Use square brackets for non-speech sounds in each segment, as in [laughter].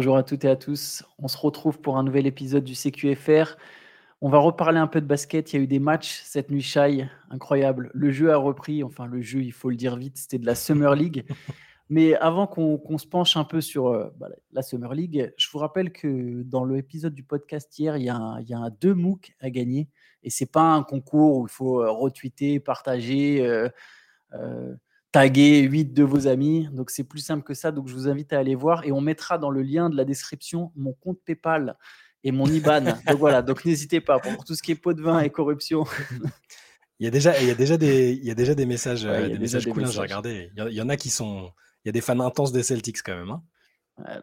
Bonjour à toutes et à tous. On se retrouve pour un nouvel épisode du CQFR. On va reparler un peu de basket. Il y a eu des matchs cette nuit, Shai. Incroyable. Le jeu a repris. Enfin, le jeu, il faut le dire vite, c'était de la Summer League. [laughs] Mais avant qu'on se penche un peu sur euh, bah, la Summer League, je vous rappelle que dans l'épisode du podcast hier, il y, a un, il y a deux MOOC à gagner. Et c'est pas un concours où il faut euh, retweeter, partager, euh, taguer 8 de vos amis. Donc c'est plus simple que ça. Donc je vous invite à aller voir. Et on mettra dans le lien de la description mon compte PayPal et mon IBAN. [laughs] donc voilà, donc n'hésitez pas pour tout ce qui est pot de vin et corruption. [laughs] il y a déjà, il y a déjà des, il y a déjà des messages, des messages cool. Hein, j'ai regardé. Il y, en a qui sont, il y a des fans intenses des Celtics quand même. Hein.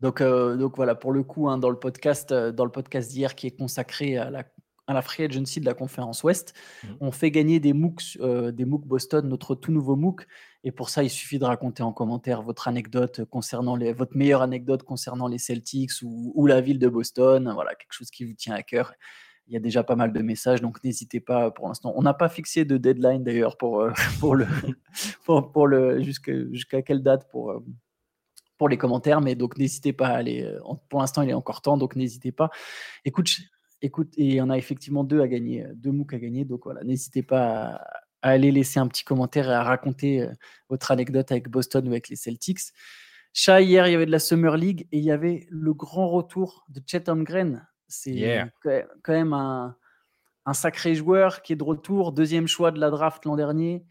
Donc, euh, donc voilà, pour le coup, hein, dans le podcast, euh, dans le podcast d'hier qui est consacré à la, à la free agency de la conférence Ouest, mmh. on fait gagner des MOOCs, euh, des MOOC Boston, notre tout nouveau MOOC. Et pour ça, il suffit de raconter en commentaire votre anecdote concernant les, votre meilleure anecdote concernant les Celtics ou, ou la ville de Boston. Voilà, quelque chose qui vous tient à cœur il y a déjà pas mal de messages, donc n'hésitez pas pour l'instant. On n'a pas fixé de deadline d'ailleurs pour, euh, [laughs] pour le, [laughs] pour, le jusqu'à quelle date pour, euh, pour les commentaires, mais donc n'hésitez pas à aller. Pour l'instant, il est encore temps, donc n'hésitez pas. Écoute, écoute, et il y en a effectivement deux à gagner, deux MOOC à gagner, donc voilà, n'hésitez pas à, aller laisser un petit commentaire et à raconter votre anecdote avec Boston ou avec les Celtics. Chat, hier, il y avait de la Summer League et il y avait le grand retour de Chet Holmgren c'est quand même un, sacré joueur qui est de retour, deuxième choix de la draft l'an dernier,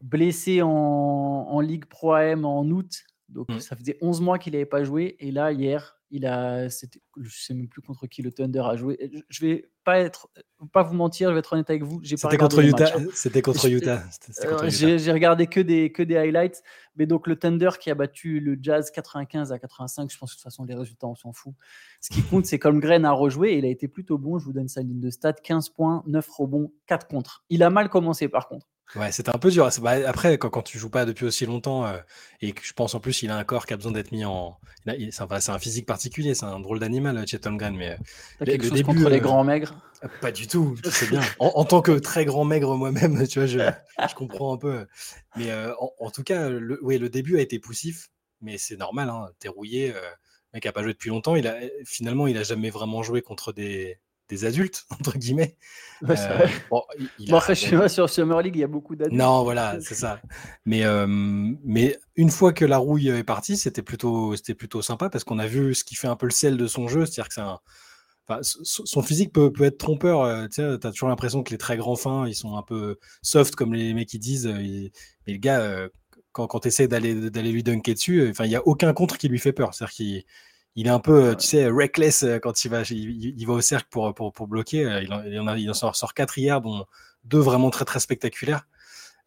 blessé en, Ligue Pro AM en août. Donc mmh. ça faisait 11 mois qu'il n'avait pas joué. Et là, hier, il a, je ne sais même plus contre qui le Thunder a joué. Je vais pas être, pas vous mentir, je vais être honnête avec vous. C'était contre, Utah. [laughs] C'était contre Utah. Euh, j'ai regardé que des, que des highlights. Mais donc le Thunder qui a battu le Jazz 95 à 85, je pense que de toute façon les résultats on s'en fout. Ce qui compte, c'est comme Green a rejoué et il a été plutôt bon. Je vous donne sa ligne de stats 15 points, 9 rebonds, 4 contre. Il a mal commencé par contre. Ouais, c'était un peu dur. Bah, après, quand, quand tu joues pas depuis aussi longtemps, euh, et que je pense en plus il a un corps qui a besoin d'être mis en. C'est un, physique particulier, c'est un drôle d'animal, Chet Holmgren. Mais euh, quelque chose début, contre les euh, grands maigres? Pas du tout, c'est bien. En, tant que très grand maigre moi-même, [laughs] tu vois, je, je, comprends un peu. Mais en, tout cas, le, oui, le début a été poussif, mais c'est normal, hein, t'es rouillé. le mec a pas joué depuis longtemps. Il a, finalement, il a jamais vraiment joué contre des des adultes, [laughs] entre guillemets. Ouais, euh, bon, il, bon, je sur Summer League, il y a beaucoup d'adultes. Non, voilà, c'est ça. Mais, euh, mais une fois que la rouille est partie, c'était plutôt, c'était plutôt sympa parce qu'on a vu ce qui fait un peu le sel de son jeu. C'est-à-dire que c'est un, Enfin, son physique peut, peut être trompeur. Euh, tu as toujours l'impression que les très grands fins, ils sont un peu soft, comme les mecs qui disent. mais le gars, quand, quand tu essaies d'aller lui dunker dessus, il n'y a aucun contre qui lui fait peur. C'est-à-dire qu'il il est un peu, tu sais, reckless euh, quand il va, il, va au cercle pour, pour, pour bloquer. Euh, il en, il en, a, il en sort, sort, quatre hier, dont deux vraiment très très spectaculaires.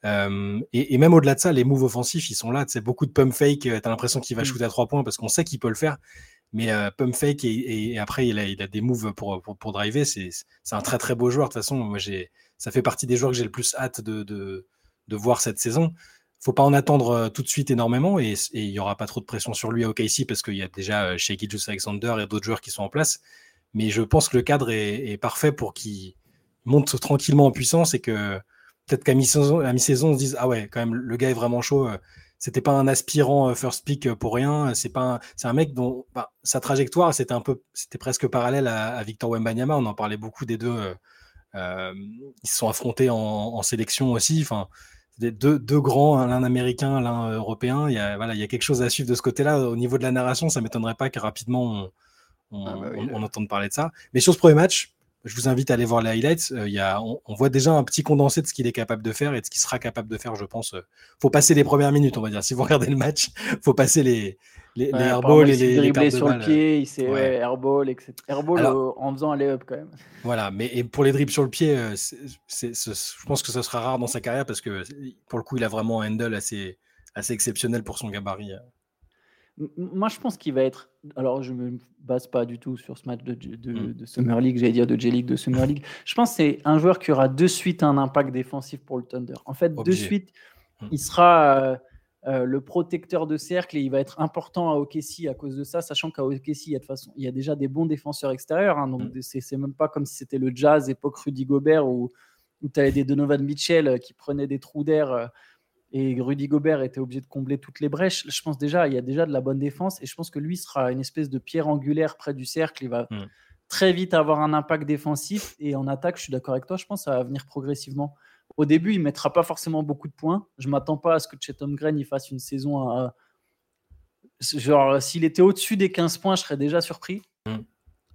Euh, et, et, même au-delà de ça, les moves offensifs, ils sont là. Tu sais, beaucoup de pump fake. T'as l'impression qu'il va mm. shooter à trois points parce qu'on sait qu'il peut le faire. Mais euh, pump fake et, et, après il a, il a, des moves pour, pour, pour driver. C'est un très très beau joueur. De toute façon, moi j'ai, ça fait partie des joueurs que j'ai le plus hâte de, de, de voir cette saison faut pas en attendre euh, tout de suite énormément et il y aura pas trop de pression sur lui à OKC parce qu'il y a déjà chez euh, Gilles Alexander et d'autres joueurs qui sont en place. Mais je pense que le cadre est, parfait pour qu'il monte tranquillement en puissance et que peut-être qu'à mi-saison, on se dise ah ouais, quand même, le gars est vraiment chaud. Euh, c'était pas un aspirant first pick pour rien. C'est pas, c'est un mec dont sa trajectoire, c'était un peu, c'était presque parallèle à, Victor Wembanyama. On en parlait beaucoup des deux. ils se sont affrontés en, en sélection aussi. Enfin, deux, deux grands, l'un américain, l'un européen. Il y, a, voilà, il y a quelque chose à suivre de ce côté-là. Au niveau de la narration, ça m'étonnerait pas que rapidement on, ah bah entende parler de ça. Mais sur ce premier match, je vous invite à aller voir les highlights. Euh, il y a, on, voit déjà un petit condensé de ce qu'il est capable de faire et de ce qu'il sera capable de faire, je pense. faut passer les premières minutes, on va dire. Si vous regardez le match, [laughs] faut passer les, les, les airballs et les, les sur le pied, il s'est ouais. airball, etc. Airball en faisant un lay-up quand même. Voilà, mais et pour les dribbles sur le pied, euh, je pense que ça sera rare dans sa carrière parce que pour le coup, il a vraiment un handle assez, assez exceptionnel pour son gabarit. Moi, je pense qu'il va être. Alors, je me base pas du tout sur ce match de, de, mm. de Summer League, j'allais dire de J-League, de Summer League. Je pense que c'est un joueur qui aura de suite un impact défensif pour le Thunder. En fait, de suite, mm. il sera. Euh, euh, le protecteur de cercle et il va être important à OKC à cause de ça, sachant qu'à OKC, il y, a de façon, il y a déjà des bons défenseurs extérieurs. Hein, donc, mm. c'est même pas comme si c'était le Jazz époque Rudy Gobert où, où tu avais des Donovan Mitchell euh, qui prenaient des trous d'air. Et Rudy Gobert était obligé de combler toutes les brèches. Je pense déjà, il y a déjà de la bonne défense et je pense que lui sera une espèce de pierre angulaire près du cercle. Il va mm. très vite avoir un impact défensif et en attaque, je suis d'accord avec toi, je pense que ça va venir progressivement. Au début, il ne mettra pas forcément beaucoup de points. Je ne m'attends pas à ce que Chetom Green il fasse une saison à. Genre, s'il était au-dessus des 15 points, je serais déjà surpris. Mm.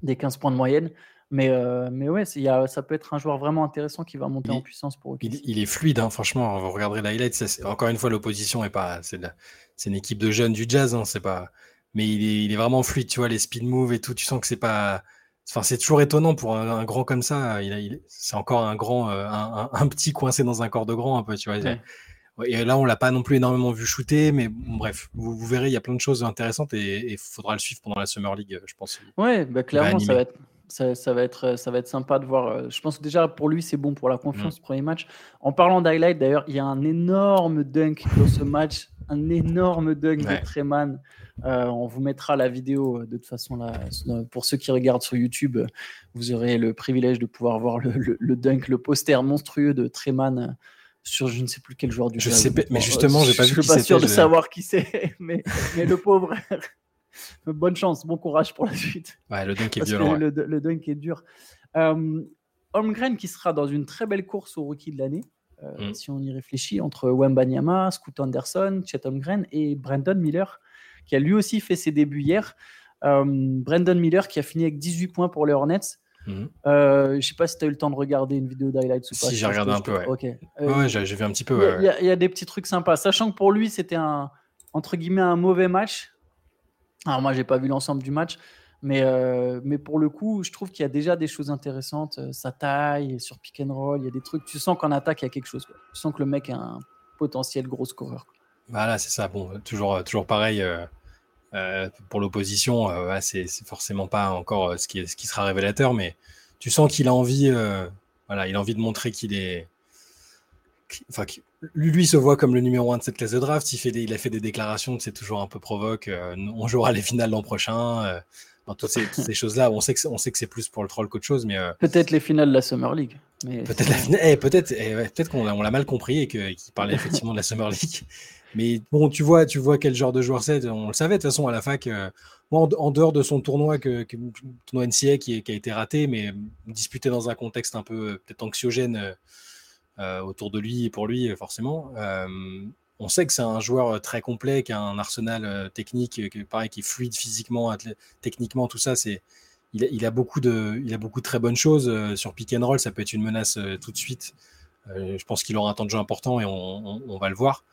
Des 15 points de moyenne. Mais, euh, mais ouais, y a, ça peut être un joueur vraiment intéressant qui va monter en puissance pour il, est fluide, hein, franchement. Vous regarderez l'highlight. Encore une fois, l'opposition est pas. C'est une équipe de jeunes du jazz, hein, c'est pas. Mais il est, il est, vraiment fluide, tu vois, les speed moves et tout. Tu sens que c'est pas. Enfin, c'est toujours étonnant pour un, grand comme ça. Il, c'est encore un grand, euh, un, petit coincé dans un corps de grand, un peu, tu vois. Et là, on l'a pas non plus énormément vu shooter, mais bref, vous, verrez, il y a plein de choses intéressantes et il faudra le suivre pendant la Summer League, je pense. Ouais, bah, clairement, ça va être ça, va être, ça va être sympa de voir. Euh, je pense que déjà pour lui, c'est bon pour la confiance, mmh. premier match. En parlant d'highlight, d'ailleurs, il y a un énorme dunk dans ce match, un énorme dunk de Treman. Euh, on vous mettra la vidéo euh, de toute façon là. Pour ceux qui regardent sur YouTube, vous aurez le privilège de pouvoir voir le, dunk, le poster monstrueux de Treman sur je ne sais plus quel joueur du Je sais, mais justement, j'ai pas vu. Je suis pas sûr de savoir qui c'est, [laughs] mais, mais le pauvre. [laughs] Bonne chance, bon courage pour la suite. le dunk est violent. Le, dunk est dur. Euh, Holmgren qui sera dans une très belle course au rookie de l'année, euh, mm. si on y réfléchit, entre Wembanyama, Scoot Anderson, Chet Holmgren et Brandon Miller, qui a lui aussi fait ses débuts hier. Euh, Brandon Miller qui a fini avec 18 points pour les Hornets. Mm. Euh, je ne sais pas si tu as eu le temps de regarder une vidéo d'highlights ou pas. Si, j'ai regardé un peu, ouais. Ok. ouais, j'ai vu un petit peu. Il y, y, a des petits trucs sympas. Sachant que pour lui, c'était un, entre guillemets, un mauvais match. Alors moi, j'ai pas vu l'ensemble du match, mais, euh, mais pour le coup, je trouve qu'il y a déjà des choses intéressantes. Euh, sa taille, sur pick and roll, il y a des trucs. Tu sens qu'en attaque, il y a quelque chose. Tu sens que le mec a un potentiel gros scoreur. Voilà, c'est ça. Bon, toujours, toujours pareil. Euh, pour l'opposition, c'est forcément pas encore ce qui, ce qui sera révélateur, mais tu sens qu'il a envie, voilà, il a envie de montrer qu'il est, enfin, lui, lui se voit comme le numéro un de cette classe de draft. Il, fait il a fait des déclarations, c'est toujours un peu provoque. Euh, on jouera les finales l'an prochain. Euh, dans toutes ces, choses-là, on sait que on sait que c'est plus pour le troll qu'autre chose, mais euh, peut-être les finales de la Summer League. Peut-être eh, peut-être, eh, peut-être qu'on l'a mal compris et qu'il parlait effectivement de la Summer League. Mais bon, tu vois, tu vois quel genre de joueur c'est. On le savait de toute façon à la fac. moi, en, dehors de son tournoi, que, tournoi NCA qui, qui, a été raté, mais disputé dans un contexte un peu peut-être anxiogène autour de lui et pour lui, forcément. Euh, on sait que c'est un joueur très complet, qui a un arsenal euh, technique, qui, pareil, qui est fluide physiquement, techniquement, tout ça. C'est, il, a, beaucoup de, il a beaucoup de très bonnes choses. sur pick and roll, ça peut être une menace tout de suite. je pense qu'il aura un temps de jeu important et on, va le voir.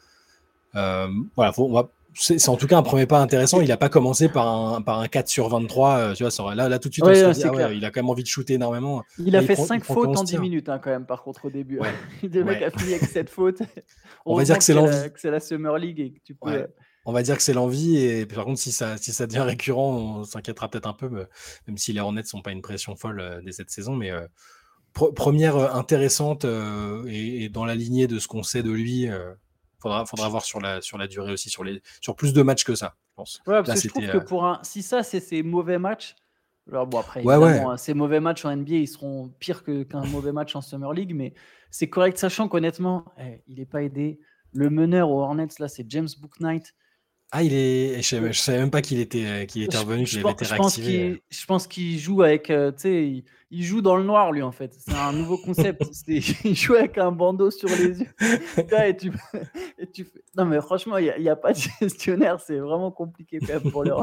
voilà, on va c'est en tout cas un premier pas intéressant. Il n'a pas commencé par un, par un 4 sur 23. Euh, tu vois, là, là, tout de suite, ah il a quand même envie de shooter énormément. Il a fait 5 fautes en 10 minutes, hein, quand même, par contre, au début. Ouais. [laughs] le mec a fini avec 7 fautes. [laughs] On, va dire que c'est l'envie. c'est la Summer League et que tu peux. Euh, on va dire que c'est l'envie. Et par contre, si ça, si ça devient récurrent, on s'inquiétera peut-être un peu, même si les Hornets ne sont pas une pression folle euh, dès cette saison. Mais première intéressante et, dans la lignée de ce qu'on sait de lui faudra, faudra voir sur la, sur la durée aussi, sur, les, sur plus de matchs que ça, je pense. Ouais, parce que je trouve que euh, pour un, si ça, c'est ces mauvais matchs, alors bon, après, hein, ces mauvais matchs en NBA, ils seront pires qu'un mauvais match en Summer League, mais c'est correct, sachant qu'honnêtement, eh, il n'est pas aidé. Le meneur aux Hornets, là, c'est James Booknight. Ah, il est. Je ne savais même pas qu'il était, euh, qu'il était revenu, qu'il avait été réactivé. Euh. Je pense qu'il joue avec. tu sais, il, joue dans le noir, lui, en fait. C'est un nouveau concept. [laughs] [laughs] il joue avec un bandeau sur les yeux. et tu, [laughs] et tu Non, mais franchement, il n'y a, a, pas de gestionnaire. C'est vraiment compliqué quand même pour le.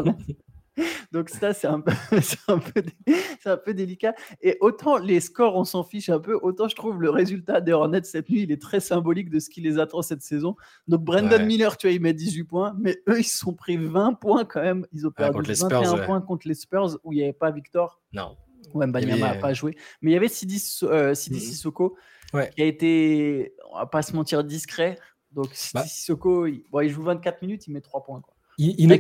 Donc ça, c'est un, peu, [laughs] un, peu, un peu délicat. Et autant les scores, on s'en fiche un peu, autant je trouve le résultat des Hornets cette nuit, il est très symbolique de ce qui les attend cette saison. Donc Brandon Miller, tu vois, il met 18 points, mais eux, ils se sont pris 20 points quand même. Ils ont perdu 21 points contre les Spurs où il n'y avait pas Victor. Non. Ouais, Banyama n'a pas joué. Mais il y avait Sidi, euh, Sidi mm-hmm. Sissoko qui a été, on va pas se mentir, discret. Donc Sidi bah. Sissoko, il, bon, il joue 24 minutes, il met 3 points. Quoi. Il, il,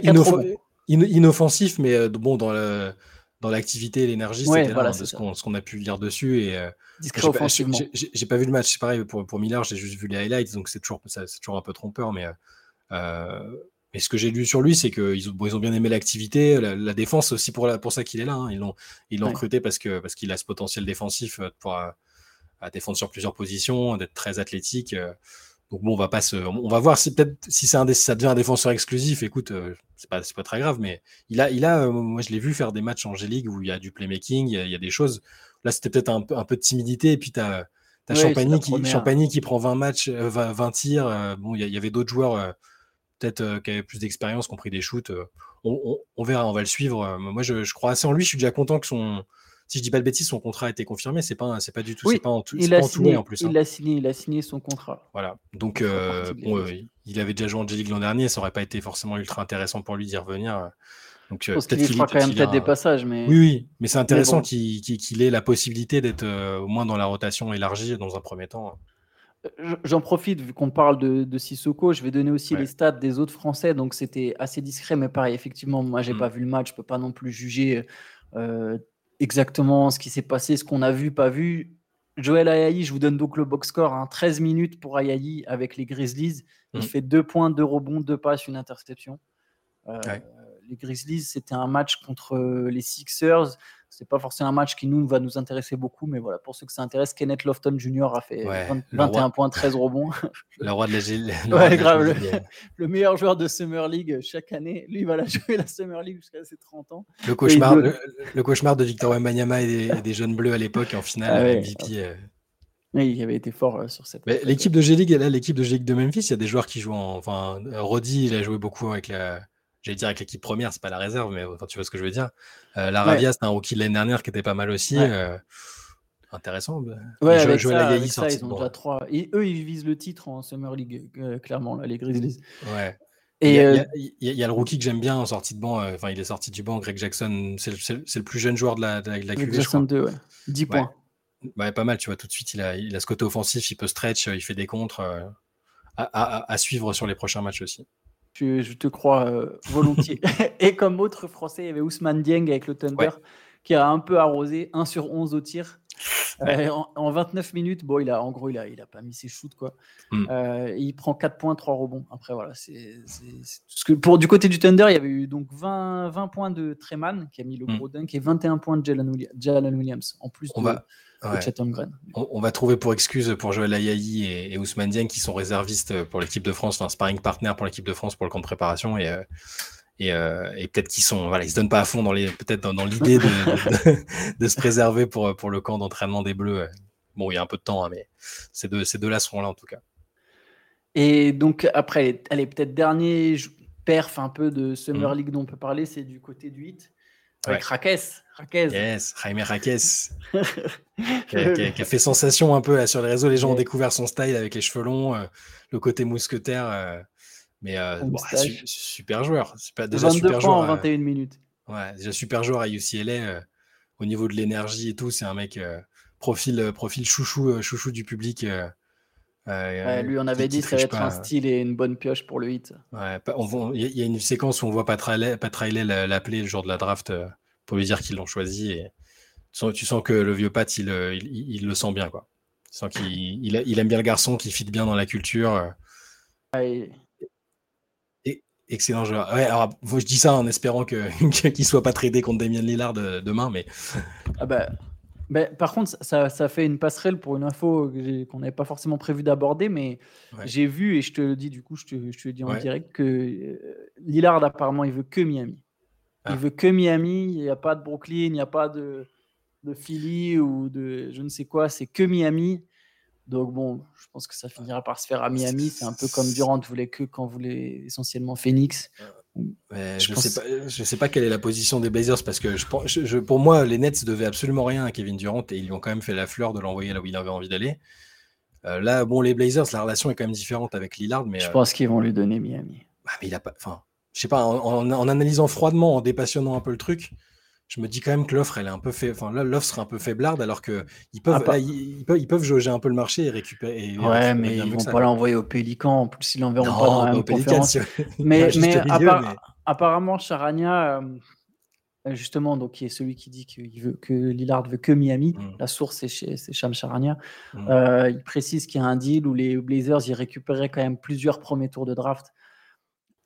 inoffensif, mais euh, bon, dans le dans l'activité et l'énergie, c'était voilà, ce qu'on a pu lire dessus. Et, euh. J'ai pas vu le match, c'est pareil pour, pour Miller, j'ai juste vu les highlights, donc c'est toujours, toujours un peu trompeur. Mais, euh, mais ce que j'ai lu sur lui, c'est qu'ils ont, ils ont bien aimé l'activité, la, défense aussi pour, la, pour ça qu'il est là. Hein. Ils l'ont ils recruté parce qu'il parce qu'il a ce potentiel défensif pour à, défendre sur plusieurs positions, d'être très athlétique. Donc bon, on va pas se, on va voir si peut-être si c'est un ça devient un défenseur exclusif. Écoute, euh, c'est pas très grave, mais il a il a euh, moi je l'ai vu faire des matchs en G-League où il y a du playmaking, il y a, des choses. Là c'était peut-être un peu un peu de timidité et puis tu as, Champagny qui Champagny qui prend 20 matchs 20, euh, tirs. bon il y, avait d'autres joueurs peut-être qui avaient plus d'expérience, qui ont pris des shoots. On, on, verra, on va le suivre. moi je, je crois assez en lui. Je suis déjà content que son si je dis pas de bêtises, son contrat a été confirmé. C'est pas, c'est pas du tout, c'est pas en, tout, il a signé, en plus. Il hein. l'a signé, il a signé son contrat. Voilà. Donc, euh, il avait déjà joué en J-League l'an dernier. Ça aurait pas été forcément ultra intéressant pour lui d'y revenir. Donc, euh, peut-être qu'il fera quand même peut-être des passages, mais oui, oui, mais c'est intéressant qu'il ait la possibilité d'être euh, au moins dans la rotation élargie dans un premier temps. J'en profite, vu qu'on parle de, de, Sissoko, je vais donner aussi les stats des autres Français, donc c'était assez discret, mais pareil, effectivement, moi j'ai n'ai mm. pas vu le match, je peux pas non plus juger exactement ce qui s'est passé, ce qu'on a vu, pas vu. Joël Ayayi, je vous donne donc le box score, hein, 13 minutes pour Ayayi avec les Grizzlies. Il mmh. fait 2 points, 2 rebonds, 2 passes, une interception. Euh, les Grizzlies, c'était un match contre les Sixers. C'est pas forcément un match qui nous va nous intéresser beaucoup, mais voilà, pour ceux que ça intéresse, Kenneth Lofton Jr. a fait 21 points, 13 rebonds. [laughs] Le roi de la Gilles. Ouais, grave, le, meilleur joueur de Summer League chaque année. Lui, il va la jouer la Summer League jusqu'à ses 30 ans. Le cauchemar, le, cauchemar de Victor Wembanyama et des, jeunes bleus à l'époque en finale ah MVP. Euh. Oui, il avait été fort euh, sur cette. L'équipe de G-League, l'équipe de G-League de Memphis, il y a des joueurs qui jouent en. Enfin, Roddy, il a joué beaucoup avec la j'allais dire avec l'équipe première, c'est pas la réserve, mais tu vois ce que je veux dire. Euh, la Ravia, c'est un rookie de l'année dernière qui était pas mal aussi. Euh, intéressant. Bah. Ouais, avec ça, avec ça ils ont déjà trois. Et eux, ils visent le titre en Summer League, euh, clairement, là, les Grizzlies. Ouais. Et il y, a, le rookie que j'aime bien en sortie de banc. Enfin, il est sorti du banc. Greg Jackson, c'est le, plus jeune joueur de la, de la Greg Jackson 2, ouais. 10 points. Ouais, pas mal, tu vois. Tout de suite, il a, il a ce côté offensif, il peut stretch, il fait des contres. à, suivre sur les prochains matchs aussi. Je, te crois euh, volontiers. [laughs] [laughs] et comme autre français, il y avait Ousmane Dieng avec le Thunder qui a un peu arrosé, 1 sur 11 au tir. Euh, en, 29 minutes, bon, il a, en gros, il a, il a pas mis ses shoots. Quoi. Hmm. Euh, il prend 4 points, 3 rebonds. Après, voilà. c'est que pour, du côté du Thunder, il y avait eu donc 20, 20 points de Treman qui a mis le hmm. gros dunk et 21 points de Jalen Williams. En plus On va on, va trouver pour excuse pour Joël Ayayi et, Ousmane Dieng qui sont réservistes pour l'équipe de France, enfin sparring partner pour l'équipe de France pour le camp de préparation et, euh, euh, et, peut-être qu'ils sont, voilà, ils se donnent pas à fond dans les, peut-être dans, l'idée [laughs] de, se préserver pour, pour le camp d'entraînement des Bleus. Bon, il y a un peu de temps, hein, mais ces deux, ces deux-là seront là en tout cas. Et donc après, allez, peut-être dernier perf un peu de Summer mmh. League dont on peut parler, c'est du côté du 8 avec Raquez. Yes, Jaime Raquez. [laughs] qui, a, fait sensation un peu sur les réseaux. Les gens ont découvert son style avec les cheveux longs, euh, le côté mousquetaire. Euh, mais euh, super joueur. Pas, déjà super joueur. en 21 minutes. Ouais, déjà super joueur à UCLA. au niveau de l'énergie et tout, c'est un mec profil, profil chouchou, chouchou du public. lui, on avait dit que ça allait être un style et une bonne pioche pour le hit. Il y, a une séquence où on voit Pat Riley l'appeler le jour de la draft pour lui dire qu'ils l'ont choisi. Et tu sens, que le vieux Pat, il, il, le sent bien. Quoi. Tu sens qu'il il, aime bien le garçon, qui fit bien dans la culture. Excellent joueur. Ouais, alors, je dis ça en espérant [laughs] qu'il ne soit pas tradé contre Damien Lillard demain, mais. Ah bah, bah, par contre, ça, ça, fait une passerelle pour une info qu'on n'avait pas forcément prévu d'aborder, mais j'ai vu, et je te le dis du coup, je te, je te le dis en direct, que euh, Lillard, apparemment, il veut que Miami. Il ah. veut que Miami, il n'y a pas de Brooklyn, il n'y a pas de, de Philly ou de je ne sais quoi, c'est que Miami. Donc bon, je pense que ça finira par se faire à Miami. C'est un peu comme Durant voulait que quand voulait essentiellement Phoenix. je ne sais, pas, sais pas quelle est la position des Blazers parce que je, je, pour moi, les Nets devaient absolument rien à Kevin Durant et ils lui ont quand même fait la fleur de l'envoyer là où il avait envie d'aller. Euh, là, bon, les Blazers, la relation est quand même différente avec Lillard. Mais, je pense qu'ils vont lui donner Miami. Bah, mais il a pas, enfin, je sais pas, en, analysant froidement, en dépassionnant un peu le truc, je me dis quand même que l'offre, elle est un peu fait, enfin l'offre serait un peu faiblarde, alors que ils peuvent, ah, ils, peuvent, ils peuvent jauger un peu le marché et récupérer. ouais, mais ils vont pas l'envoyer au Pélican. En plus, ils l'enverront pas dans la même conférence. [laughs] mais, mais, apparemment, Charania, euh, justement, donc qui est celui qui dit veut que Lillard veut que Miami. Mm. La source, c'est Cham Charania. Mm. Euh, il précise qu'il y a un deal où les Blazers y récupéraient quand même plusieurs premiers tours de draft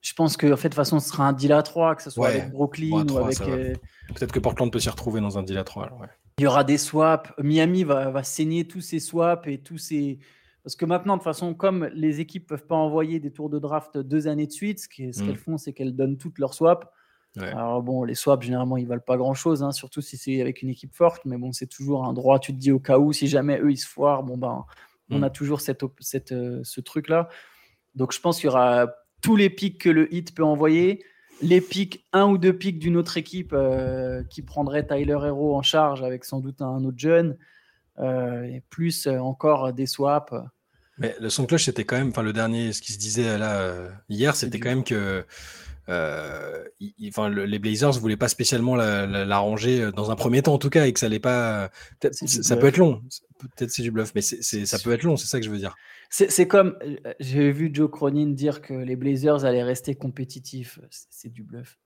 je pense que en fait, de toute façon, ce sera un deal à 3, que ce soit avec Brooklyn ou avec. Euh, Peut-être que Portland peut s'y retrouver dans un deal à 3. Il y aura des swaps. Miami va, va saigner tous ses swaps et tous ses Parce que maintenant, de toute façon, comme les équipes peuvent pas envoyer des tours de draft deux années de suite, ce qu'elles Mm. font, c'est qu'elles donnent toutes leurs swaps. Ouais. Alors bon, les swaps, généralement, ils valent pas grand-chose, hein, surtout si c'est avec une équipe forte. Mais bon, c'est toujours un droit. Tu te dis au cas où, si jamais eux, ils se foirent, bon ben, on Mm. a toujours cette, euh, ce truc-là. Donc je pense qu'il y aura tous les pics que le hit peut envoyer, les pics, un ou deux pics d'une autre équipe euh, qui prendrait Tyler Hero en charge avec sans doute un autre jeune, euh, et plus euh, encore des swaps. Mais le son de cloche, c'était quand même, enfin le dernier, ce qui se disait là hier, c'était quand même que euh, il- il- enfin, le- les Blazers voulaient pas spécialement la- la- l'arranger euh, dans un premier temps en tout cas et que ça allait pas. Ça peut être long. Peut-être c'est du bluff, mais ça peut être long. C'est ça que je veux dire. C'est comme, euh, j'ai vu Joe Cronin dire que les Blazers allaient rester compétitifs. C'est du bluff.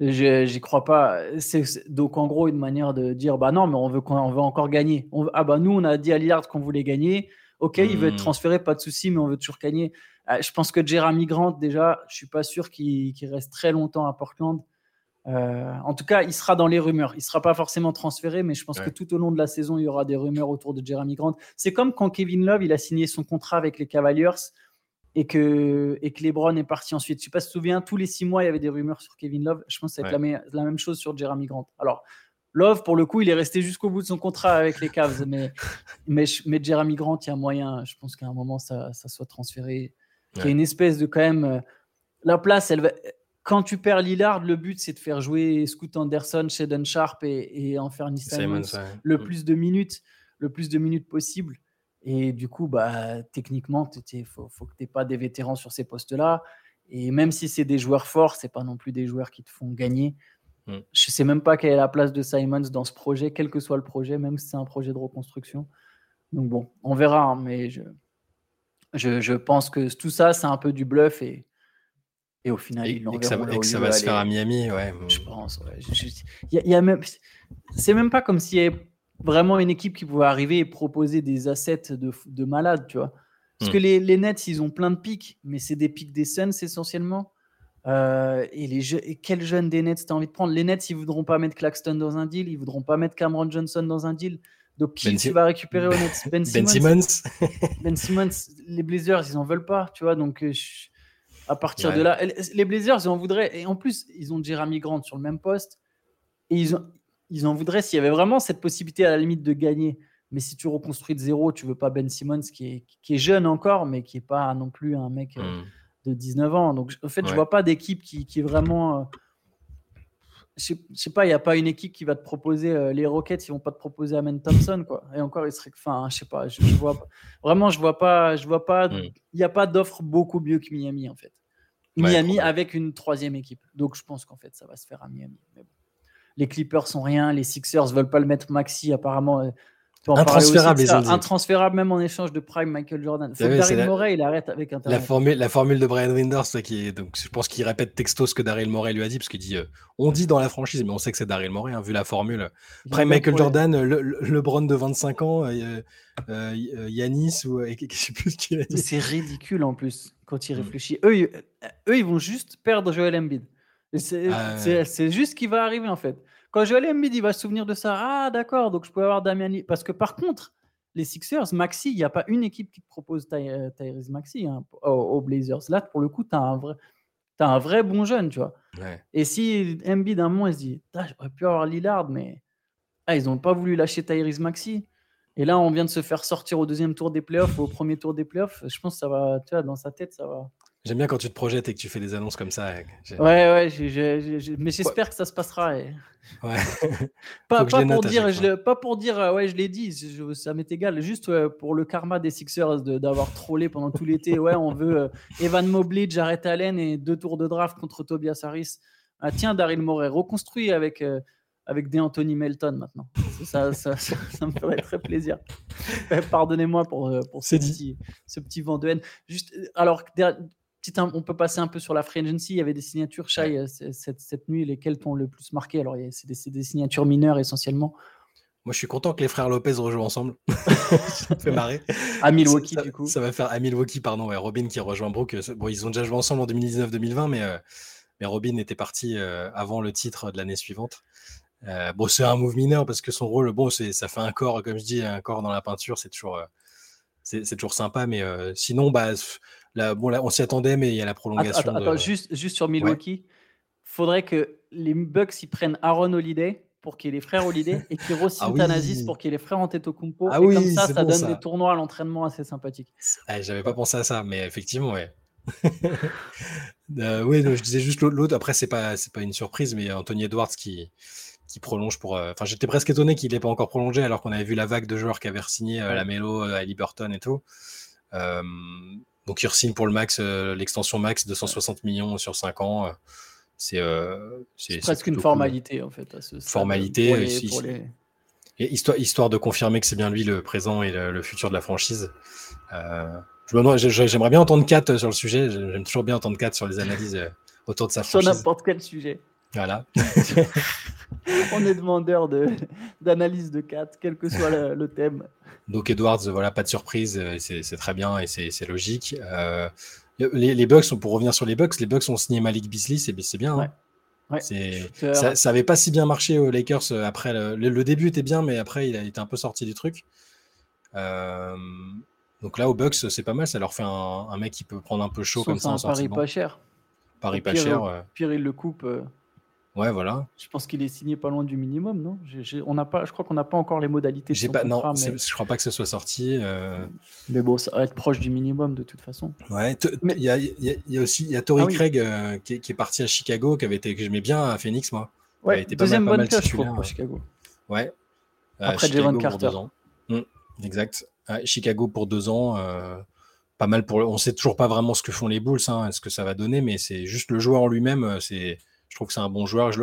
Je- J'y crois pas. C'est- donc en gros une manière de dire bah non mais on veut qu'on- on veut encore gagner. On ah bah nous on a dit à Lillard qu'on voulait gagner. Ok il veut être Hmm. transféré pas de souci mais on veut toujours gagner. Euh, je pense que Jeremy Grant déjà je suis pas sûr qu'il reste très longtemps à Portland. Euh, en tout cas il sera dans les rumeurs. Il sera pas forcément transféré mais je pense Ouais. que tout au long de la saison il y aura des rumeurs autour de Jeremy Grant. C'est comme quand Kevin Love il a signé son contrat avec les Cavaliers et que, et que LeBron est parti ensuite. Je ne sais pas si tu te souviens, tous les six mois, il y avait des rumeurs sur Kevin Love. Je pense que ça va être Ouais. la, la même chose sur Jeremy Grant. Alors, Love, pour le coup, il est resté jusqu'au bout de son contrat avec les Cavs, mais, [laughs] mais, mais Jeremy Grant, il y a moyen, je pense qu'à un moment, ça, ça soit transféré. Il y a une espèce de quand même. euh, la place, elle va. Quand tu perds Lillard, le but, c'est de faire jouer Scoot Anderson, Shaden Sharp et, et Anthony Simons Simons, ouais. le Mm. plus de minutes, le plus de minutes possible. Et du coup, bah, techniquement, il faut, faut que tu n'aies pas des vétérans sur ces postes-là. Et même si c'est des joueurs forts, c'est pas non plus des joueurs qui te font gagner. Mm. Je sais même pas quelle est la place de Simons dans ce projet, quel que soit le projet, même si c'est un projet de reconstruction. Donc bon, on verra. hein, mais je, je, je pense que tout ça, c'est un peu du bluff. Et, et au final, Et, ils et que ça, l'enverront et que ça va se faire à Miami, ouais. Je pense, ouais. Y a- il y a même, c'est même pas comme s'il y avait vraiment une équipe qui pouvait arriver et proposer des assets de, de malades, tu vois. Parce Hmm. que les, les Nets, ils ont plein de pics, mais c'est des pics des Suns essentiellement. Euh, et, les je- et quel jeune des Nets t'as envie de prendre? Les Nets, ils voudront pas mettre Claxton dans un deal, ils voudront pas mettre Cameron Johnson dans un deal. Donc qui Ben tu vas récupérer aux Nets? Ben Ben Simmons. Simmons, [laughs] Ben Simmons, les Blazers, ils en veulent pas, tu vois. Donc, euh, je- à partir de là, les Blazers, ils en voudraient. Et en plus, ils ont Jeremy Grant sur le même poste. Et ils, ont- ils en voudraient s'il y avait vraiment cette possibilité à la limite de gagner. Mais si tu reconstruis de zéro, tu veux pas Ben Simmons qui est, qui est jeune encore, mais qui est pas non plus un mec euh, Mm. De 19 ans. Donc, en fait, je vois pas d'équipe qui, qui est vraiment. euh, je sais- pas, il n'y a pas une équipe qui va te proposer euh, les Rockets, ils vont pas te proposer Amen Thompson, quoi. Et encore, il serait. Enfin, je sais pas, je, je vois pas- Vraiment, je vois pas. Je vois pas. Mm. Il n'y a pas d'offre beaucoup mieux que Miami, en fait. Ouais, Miami avec une troisième équipe. Donc, je pense qu'en fait, ça va se faire à Miami. Mais bon. Les Clippers sont rien, les Sixers veulent pas le mettre Maxi, apparemment. Euh, Intransférable, même en échange de Prime Michael Jordan. Faut que c'est Daryl la- Morey, il arrête avec La Internet. formule, la formule de Brian Winders, là, qui est, donc, je pense qu'il répète texto ce que Daryl Morey lui a dit, parce qu'il dit euh, on dit dans la franchise, mais on sait que c'est Daryl Morey, hein, vu la formule. Aucun Michael. Jordan, le, le- LeBron de 25 ans, euh, euh, euh, Yanis, ou euh, [laughs] je sais plus ce qu'il a Mais dit. C'est ridicule en plus quand il Mm. réfléchit. Eux, ils- eux, ils vont juste perdre Joel Embiid. Ah c'est juste ce qui va arriver en fait. Quand Joel Embiid il va se souvenir de ça, ah d'accord, donc je peux avoir Damian Lee. Parce que par contre, les Sixers, Maxi, il n'y a pas une équipe qui te propose Ty- euh, Tyrese Maxi hein, aux, aux Blazers. Là, pour le coup, tu as un vrai. T'as un vrai bon jeune, tu vois. Ouais. Et si Embiid, un moment, il se dit, j'aurais pu avoir Lillard, mais ah, ils n'ont pas voulu lâcher Tyrese Maxi. Et là, on vient de se faire sortir au deuxième tour des playoffs, au premier tour des playoffs. Je pense que ça va, tu vois, dans sa tête, ça va. J'aime bien quand tu te projettes et que tu fais des annonces comme ça. Ouais, ouais, mais j'espère que ça se passera. et- Ouais. [laughs] [laughs] Pas, pour dire, je pas pour dire, ouais, je l'ai dit, ça m'est égal. Juste ouais, pour le karma des Sixers de- d'avoir trollé pendant tout l'été. Ouais, on veut euh, Evan Mobley, Jarrett Allen et deux tours de draft contre Tobias Harris. Ah, tiens, Daryl Morey, reconstruit avec, euh, avec des Anthony Melton maintenant. Ça, ça, ça, ça me ferait très plaisir. [laughs] Pardonnez-moi pour, euh, pour ce, dit. petit, ce petit vent de haine. Juste, euh, alors, on peut passer un peu sur la free agency. Il y avait des signatures, Shai, euh, cette, cette nuit, lesquelles t'ont le plus marqué? Alors, c'est des, des signatures mineures essentiellement. Moi, je suis content que les frères Lopez rejouent ensemble. [laughs] ça fait [laughs] marrer. À Milwaukee, ça, du coup. Ça va faire à Milwaukee, pardon. Ouais, Robin qui rejoint Brook. euh, Bon, ils ont déjà joué ensemble en 2019-2020, mais, euh, mais Robin était parti euh, avant le titre de l'année suivante. Euh, bon, c'est un move mineur parce que son rôle, bon, ça fait un corps, comme je dis, un corps dans la peinture, c'est toujours, euh, c'est toujours sympa. Mais sinon, bah, bon, là, on s'y attendait, mais il y a la prolongation. Attends, juste, juste sur Milwaukee, il faudrait que les Bucks ils prennent Aaron Holiday pour qu'il y ait les frères Holiday et qu'ils [laughs] re ah pour qu'il y ait les frères Antetokounmpo. Ah et comme ça, ça donne des tournois à l'entraînement assez sympathiques. Ah, J'avais pas pensé à ça, mais effectivement, ouais. [laughs] euh, oui, je disais juste l'autre. Après, c'est pas, c'est pas une surprise, mais Anthony Edwards qui, qui prolonge pour. Euh, enfin, j'étais presque étonné qu'il n'ait pas encore prolongé, alors qu'on avait vu la vague de joueurs qui avaient signé euh, la Melo, à euh, Burton et tout. Donc, il signe pour le max, l'extension max, 260 millions sur 5 ans. c'est presque une formalité, en fait. À ce formalité. Et histoire, histoire de confirmer que c'est bien lui le présent et le, futur de la franchise. J'aimerais bien entendre Kat sur le sujet. J'aime toujours bien entendre Kat sur les analyses autour de sa franchise. Sur n'importe quel sujet. Voilà. [laughs] On est demandeur d'analyse de, 4, quel que soit le, thème. Donc Edwards, voilà, pas de surprise, euh, c'est très bien et c'est logique. Euh, les, les, Bucks, pour revenir sur les Bucks, les Bucks ont signé Malik Beasley, c'est bien. Hein. Ouais. Ça, ça avait pas si bien marché aux Lakers euh, après. Le, début était bien, mais après il a été un peu sorti du truc. donc là, aux Bucks, c'est pas mal. Ça leur fait un, mec qui peut prendre un peu chaud comme ça. Un pari pas cher. Pari pas cher. Pire, il le coupe. Ouais, voilà. Je pense qu'il est signé pas loin du minimum, non? On n'a pas, Je crois qu'on n'a pas encore les modalités. Pas, non, je crois pas que ce soit sorti. Euh. Mais bon, ça va être proche du minimum de toute façon. Ouais, il y a, y, a, aussi y a Tory ah Craig euh, qui, est, parti à Chicago, qui avait été, que j'aimais bien à Phoenix, moi. Ouais, deuxième bonne pioche, Chicago. Ouais. Après Javon Carter. Mmh, exact. Chicago pour deux ans. Euh, pas mal pour. On sait toujours pas vraiment ce que font les Bulls, hein, ce que ça va donner, mais c'est juste le joueur en lui-même. C'est je trouve que c'est un bon joueur. Je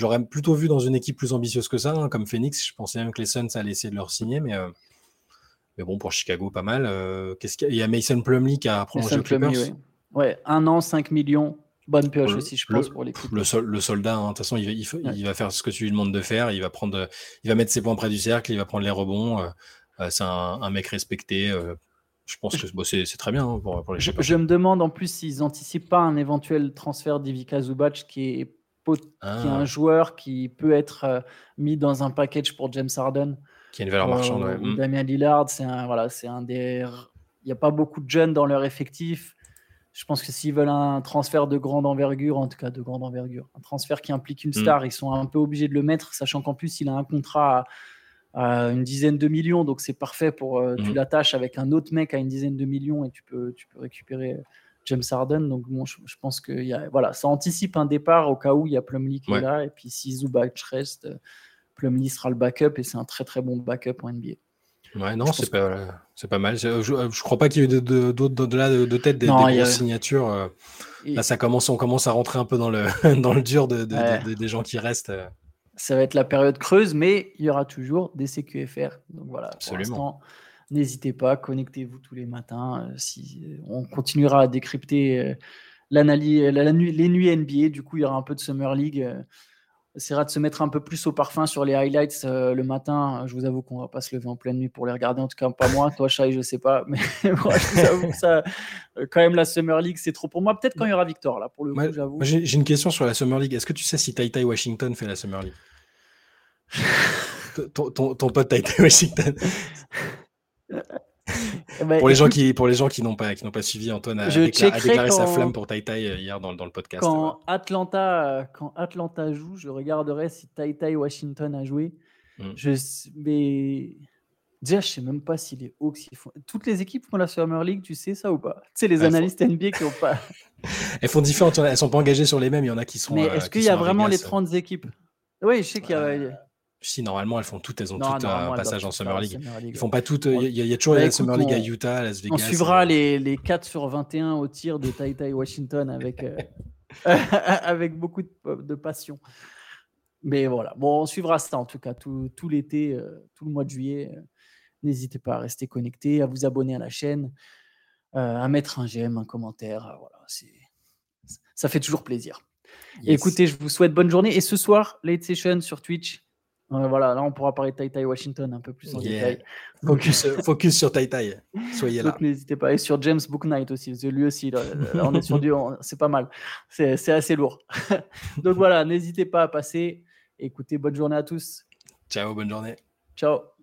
l'aurais plutôt vu dans une équipe plus ambitieuse que ça, hein, comme Phoenix. Je pensais même que les Suns allaient essayer de leur signer, mais, euh, mais bon, pour Chicago, pas mal. Euh, qu'est-ce qu'il y, a? Mason Plumlee qui a prolongé le Clippers. Oui. Ouais, un an, 5 millions. Bonne pioche aussi, je pense, pour les le, le, soldat, hein, de toute façon, il, il, va faire ce que tu lui demandes de faire. Il va, prendre, il va mettre ses points près du cercle, il va prendre les rebonds. Euh, c'est un, mec respecté je pense que c'est très bien hein, pour, les je, je, me demande en plus s'ils n'anticipent pas un éventuel transfert d'Ivica Zubac qui est, qui est un ah. joueur qui peut être euh, mis dans un package pour James Harden. Qui a une valeur marchande. Euh, mm. Damien Lillard, c'est un, voilà, un des. Il n'y a pas beaucoup de jeunes dans leur effectif. Je pense que s'ils veulent un transfert de grande envergure, en tout cas de grande envergure, un transfert qui implique une mm. star, ils sont un peu obligés de le mettre, sachant qu'en plus, il a un contrat à une dizaine de millions, donc c'est parfait pour euh, tu mhm. l'attaches avec un autre mec à une dizaine de millions et tu peux, tu peux récupérer euh, James Harden. Donc bon, je, pense que y a, voilà, ça anticipe un départ au cas où il y a Plumlee qui est là et puis si Zubac reste, Plumlee sera le backup et c'est un très très bon backup en NBA. Ouais, non, c'est pas, c'est pas mal. Je, je crois pas qu'il y ait d'autres de, de, de, de, tête des, grosses signatures. Euh. Là, ça commence, on commence à rentrer un peu dans le, [laughs] dans le dur de, des gens qui restent ça va être la période creuse, mais il y aura toujours des CQFR. Donc voilà, Absolument. n'hésitez pas, connectez-vous tous les matins. Euh, si, euh, on continuera à décrypter euh, l'analyse, la, les nuits NBA. Du coup, il y aura un peu de Summer League. Essaiera de se mettre un peu plus au parfum sur les highlights le matin. Je vous avoue qu'on va pas se lever en pleine nuit pour les regarder. En tout cas, pas moi. Toi, Chai, je sais pas. Mais [laughs] moi, je vous avoue que ça, quand même, la Summer League, c'est trop pour moi. Peut-être quand il y aura Victor, là, pour le coup, j'avoue. J'ai une question sur la Summer League. Est-ce que tu sais si Tai Tai Washington fait la Summer League? [laughs] Ton, ton, ton, pote Tai Washington. [laughs] Eh ben, pour, les gens qui, pour les gens qui n'ont pas, qui pas suivi, Antoine a, déclaré sa flamme pour Tai Tai euh, hier dans, dans le podcast. Quand, Atlanta, quand Atlanta joue, je regarderai si Tai Tai Washington a joué. Hmm. Je, mais déjà, je sais même pas si les Hawks ils font. Toutes les équipes font la Summer League, tu sais ça ou pas? Tu sais, les analystes NBA qui ont pas. [laughs] elles font différentes, elles sont pas engagées sur les mêmes, il y en a qui sont. Mais est-ce qu'il y a vraiment les 30 équipes? Oui, je sais qu'il y a. Si, normalement, elles font toutes, elles ont toutes un passage en Summer League. Ils font pas toutes. Il y, a toujours la Summer League à Utah, à Las Vegas. On suivra euh. les, les 4 sur 21 au tir de Tai Tai Washington avec, euh, [laughs] avec beaucoup de, passion. Mais voilà, bon, on suivra ça en tout cas tout, tout l'été, euh, tout le mois de juillet. N'hésitez pas à rester connecté, à vous abonner à la chaîne, à mettre un j'aime, un commentaire. Voilà, ça fait toujours plaisir. Écoutez, je vous souhaite bonne journée. Et ce soir, late session sur Twitch voilà, là on pourra parler de Tai Tai Washington un peu plus en détail. [laughs] Focus, focus sur Tai Tai. Soyez là. N'hésitez pas. Et sur James Booknight aussi, parce que lui aussi, là, on est sur du. C'est pas mal. C'est assez lourd. [laughs] Donc voilà, n'hésitez pas à passer. Écoutez, bonne journée à tous. Ciao, bonne journée. Ciao.